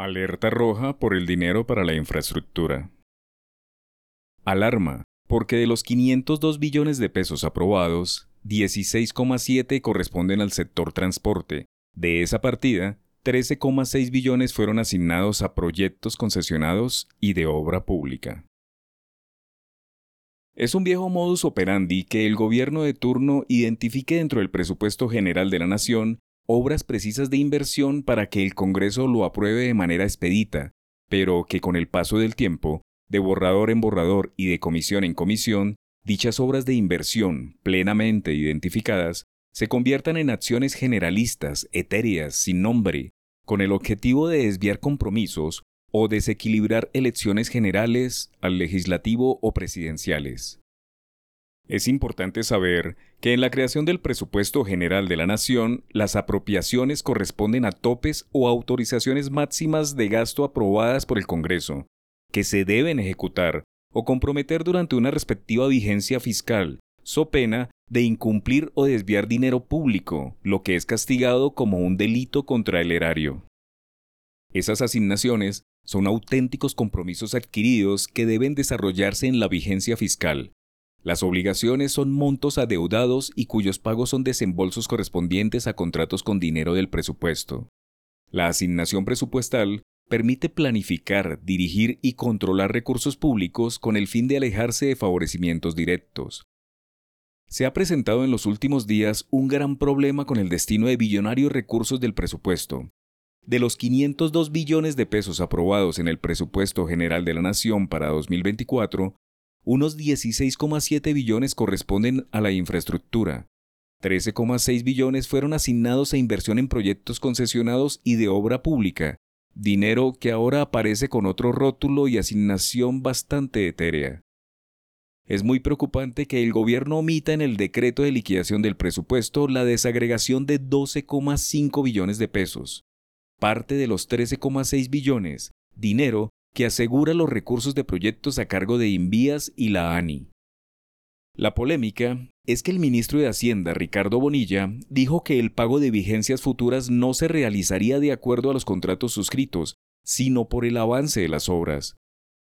Alerta roja por el dinero para la infraestructura. Alarma, porque de los 502 billones de pesos aprobados, 16,7 corresponden al sector transporte. De esa partida, 13,6 billones fueron asignados a proyectos concesionados y de obra pública. Es un viejo modus operandi que el gobierno de turno identifique dentro del presupuesto general de la nación obras precisas de inversión para que el Congreso lo apruebe de manera expedita, pero que con el paso del tiempo, de borrador en borrador y de comisión en comisión, dichas obras de inversión, plenamente identificadas, se conviertan en acciones generalistas, etéreas, sin nombre, con el objetivo de desviar compromisos o desequilibrar elecciones generales al legislativo o presidenciales. Es importante saber que en la creación del presupuesto general de la Nación, las apropiaciones corresponden a topes o autorizaciones máximas de gasto aprobadas por el Congreso, que se deben ejecutar o comprometer durante una respectiva vigencia fiscal, so pena de incumplir o desviar dinero público, lo que es castigado como un delito contra el erario. Esas asignaciones son auténticos compromisos adquiridos que deben desarrollarse en la vigencia fiscal, las obligaciones son montos adeudados y cuyos pagos son desembolsos correspondientes a contratos con dinero del presupuesto. La asignación presupuestal permite planificar, dirigir y controlar recursos públicos con el fin de alejarse de favorecimientos directos. Se ha presentado en los últimos días un gran problema con el destino de billonarios recursos del presupuesto. De los 502 billones de pesos aprobados en el presupuesto general de la Nación para 2024, unos 16,7 billones corresponden a la infraestructura. 13,6 billones fueron asignados a inversión en proyectos concesionados y de obra pública, dinero que ahora aparece con otro rótulo y asignación bastante etérea. Es muy preocupante que el gobierno omita en el decreto de liquidación del presupuesto la desagregación de 12,5 billones de pesos, parte de los 13,6 billones, dinero que asegura los recursos de proyectos a cargo de Invías y la ANI. La polémica es que el ministro de Hacienda, Ricardo Bonilla, dijo que el pago de vigencias futuras no se realizaría de acuerdo a los contratos suscritos, sino por el avance de las obras,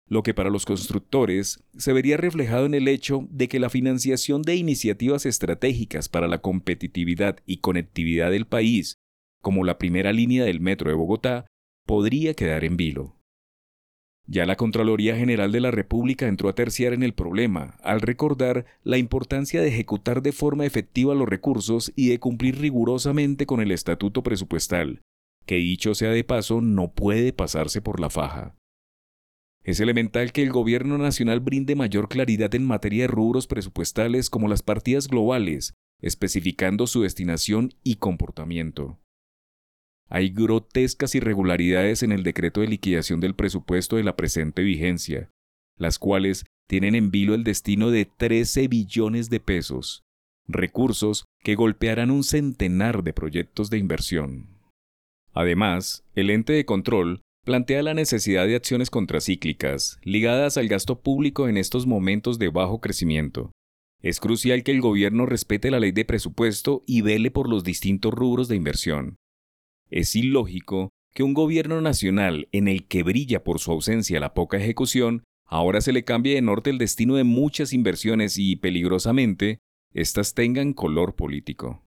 lo que para los constructores se vería reflejado en el hecho de que la financiación de iniciativas estratégicas para la competitividad y conectividad del país, como la primera línea del metro de Bogotá, podría quedar en vilo. Ya la Contraloría General de la República entró a terciar en el problema, al recordar la importancia de ejecutar de forma efectiva los recursos y de cumplir rigurosamente con el estatuto presupuestal, que dicho sea de paso no puede pasarse por la faja. Es elemental que el Gobierno Nacional brinde mayor claridad en materia de rubros presupuestales como las partidas globales, especificando su destinación y comportamiento. Hay grotescas irregularidades en el decreto de liquidación del presupuesto de la presente vigencia, las cuales tienen en vilo el destino de 13 billones de pesos, recursos que golpearán un centenar de proyectos de inversión. Además, el ente de control plantea la necesidad de acciones contracíclicas ligadas al gasto público en estos momentos de bajo crecimiento. Es crucial que el gobierno respete la ley de presupuesto y vele por los distintos rubros de inversión, es ilógico que un gobierno nacional en el que brilla por su ausencia la poca ejecución, ahora se le cambie de norte el destino de muchas inversiones y, peligrosamente, éstas tengan color político.